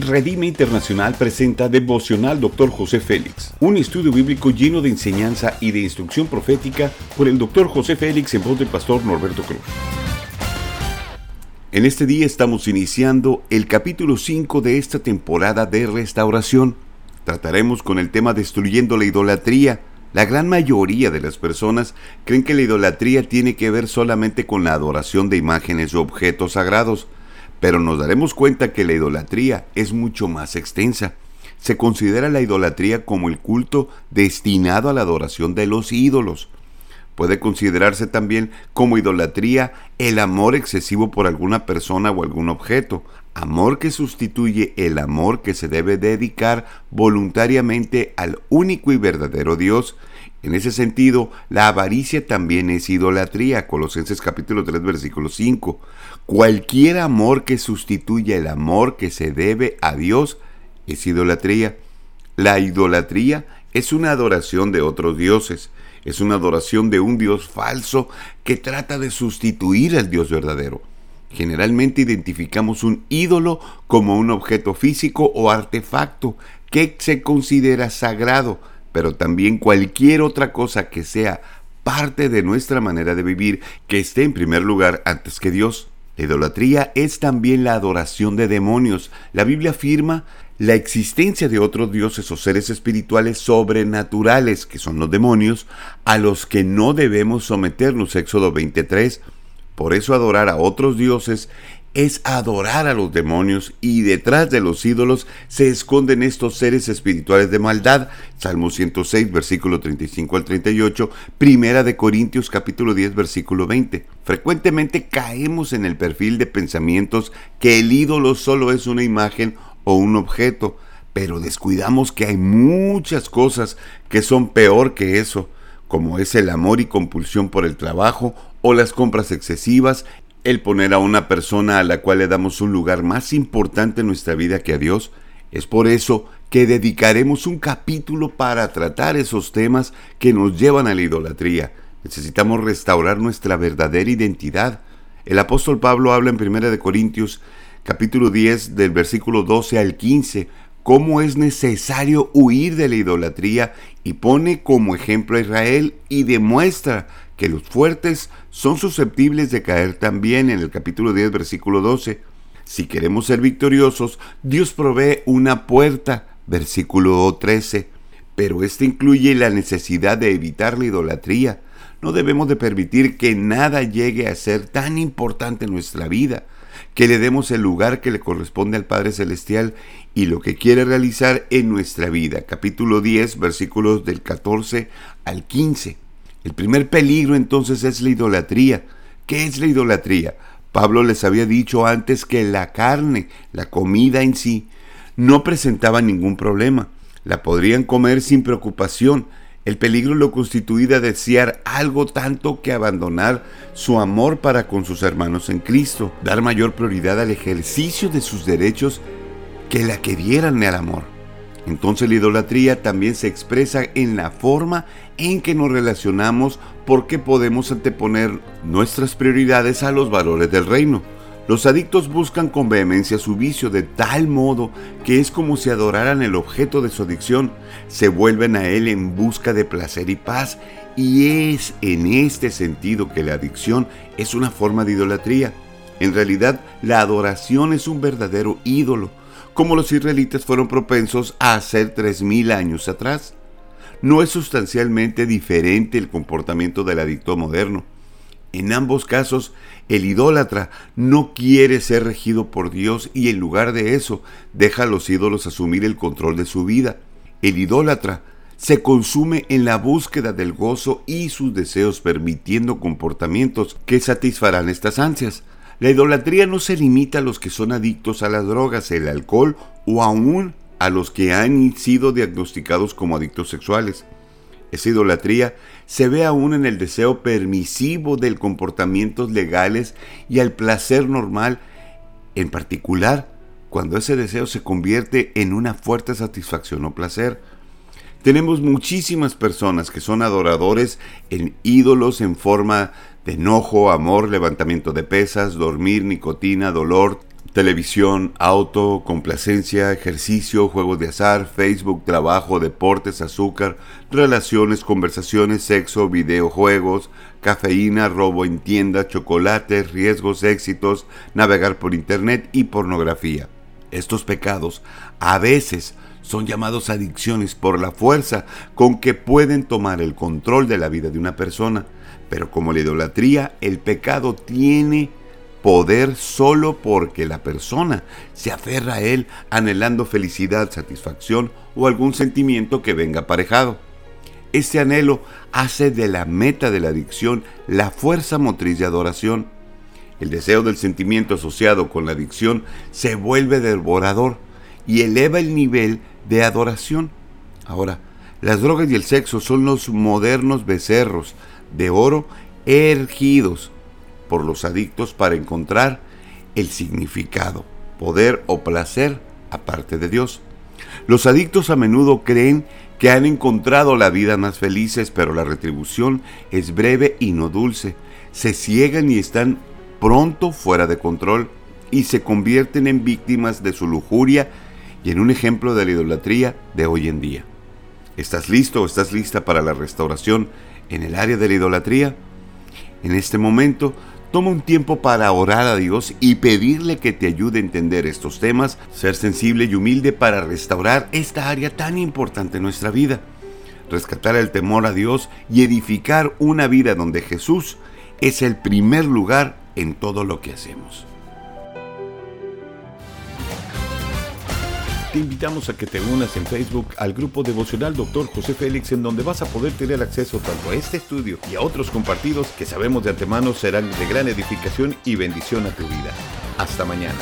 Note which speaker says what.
Speaker 1: Redime Internacional presenta Devocional Dr. José Félix, un estudio bíblico lleno de enseñanza y de instrucción profética por el Dr. José Félix en voz del pastor Norberto Cruz. En este día estamos iniciando el capítulo 5 de esta temporada de restauración. Trataremos con el tema destruyendo la idolatría. La gran mayoría de las personas creen que la idolatría tiene que ver solamente con la adoración de imágenes o objetos sagrados pero nos daremos cuenta que la idolatría es mucho más extensa. Se considera la idolatría como el culto destinado a la adoración de los ídolos. Puede considerarse también como idolatría el amor excesivo por alguna persona o algún objeto, amor que sustituye el amor que se debe dedicar voluntariamente al único y verdadero Dios. En ese sentido, la avaricia también es idolatría, Colosenses capítulo 3 versículo 5. Cualquier amor que sustituya el amor que se debe a Dios es idolatría. La idolatría es una adoración de otros dioses, es una adoración de un Dios falso que trata de sustituir al Dios verdadero. Generalmente identificamos un ídolo como un objeto físico o artefacto que se considera sagrado, pero también cualquier otra cosa que sea parte de nuestra manera de vivir que esté en primer lugar antes que Dios. La idolatría es también la adoración de demonios. La Biblia afirma la existencia de otros dioses o seres espirituales sobrenaturales, que son los demonios, a los que no debemos someternos. Éxodo 23. Por eso adorar a otros dioses es adorar a los demonios y detrás de los ídolos se esconden estos seres espirituales de maldad. Salmo 106, versículo 35 al 38, Primera de Corintios capítulo 10, versículo 20. Frecuentemente caemos en el perfil de pensamientos que el ídolo solo es una imagen o un objeto, pero descuidamos que hay muchas cosas que son peor que eso como es el amor y compulsión por el trabajo o las compras excesivas, el poner a una persona a la cual le damos un lugar más importante en nuestra vida que a Dios. Es por eso que dedicaremos un capítulo para tratar esos temas que nos llevan a la idolatría. Necesitamos restaurar nuestra verdadera identidad. El apóstol Pablo habla en 1 Corintios capítulo 10 del versículo 12 al 15 cómo es necesario huir de la idolatría y pone como ejemplo a Israel y demuestra que los fuertes son susceptibles de caer también en el capítulo 10 versículo 12. Si queremos ser victoriosos, Dios provee una puerta, versículo 13, pero este incluye la necesidad de evitar la idolatría. No debemos de permitir que nada llegue a ser tan importante en nuestra vida que le demos el lugar que le corresponde al Padre Celestial y lo que quiere realizar en nuestra vida. Capítulo 10, versículos del 14 al 15. El primer peligro entonces es la idolatría. ¿Qué es la idolatría? Pablo les había dicho antes que la carne, la comida en sí, no presentaba ningún problema. La podrían comer sin preocupación, el peligro lo constituía desear algo tanto que abandonar su amor para con sus hermanos en Cristo, dar mayor prioridad al ejercicio de sus derechos que la que dieran al amor. Entonces la idolatría también se expresa en la forma en que nos relacionamos porque podemos anteponer nuestras prioridades a los valores del reino. Los adictos buscan con vehemencia su vicio de tal modo que es como si adoraran el objeto de su adicción, se vuelven a él en busca de placer y paz, y es en este sentido que la adicción es una forma de idolatría. En realidad, la adoración es un verdadero ídolo, como los israelitas fueron propensos a hacer tres mil años atrás. No es sustancialmente diferente el comportamiento del adicto moderno. En ambos casos, el idólatra no quiere ser regido por Dios y en lugar de eso deja a los ídolos asumir el control de su vida. El idólatra se consume en la búsqueda del gozo y sus deseos permitiendo comportamientos que satisfarán estas ansias. La idolatría no se limita a los que son adictos a las drogas, el alcohol o aún a los que han sido diagnosticados como adictos sexuales. Esa idolatría se ve aún en el deseo permisivo de comportamientos legales y al placer normal, en particular cuando ese deseo se convierte en una fuerte satisfacción o placer. Tenemos muchísimas personas que son adoradores en ídolos en forma de enojo, amor, levantamiento de pesas, dormir, nicotina, dolor, Televisión, auto, complacencia, ejercicio, juegos de azar, Facebook, trabajo, deportes, azúcar, relaciones, conversaciones, sexo, videojuegos, cafeína, robo en tienda, chocolates, riesgos, éxitos, navegar por internet y pornografía. Estos pecados a veces son llamados adicciones por la fuerza con que pueden tomar el control de la vida de una persona. Pero como la idolatría, el pecado tiene poder solo porque la persona se aferra a él anhelando felicidad, satisfacción o algún sentimiento que venga aparejado. Este anhelo hace de la meta de la adicción la fuerza motriz de adoración. El deseo del sentimiento asociado con la adicción se vuelve devorador y eleva el nivel de adoración. Ahora, las drogas y el sexo son los modernos becerros de oro ergidos por los adictos para encontrar el significado, poder o placer aparte de Dios. Los adictos a menudo creen que han encontrado la vida más felices, pero la retribución es breve y no dulce. Se ciegan y están pronto fuera de control y se convierten en víctimas de su lujuria y en un ejemplo de la idolatría de hoy en día. ¿Estás listo o estás lista para la restauración en el área de la idolatría? En este momento Toma un tiempo para orar a Dios y pedirle que te ayude a entender estos temas, ser sensible y humilde para restaurar esta área tan importante en nuestra vida, rescatar el temor a Dios y edificar una vida donde Jesús es el primer lugar en todo lo que hacemos. Te invitamos a que te unas en Facebook al grupo devocional Dr. José Félix, en donde vas a poder tener acceso tanto a este estudio y a otros compartidos que sabemos de antemano serán de gran edificación y bendición a tu vida. Hasta mañana.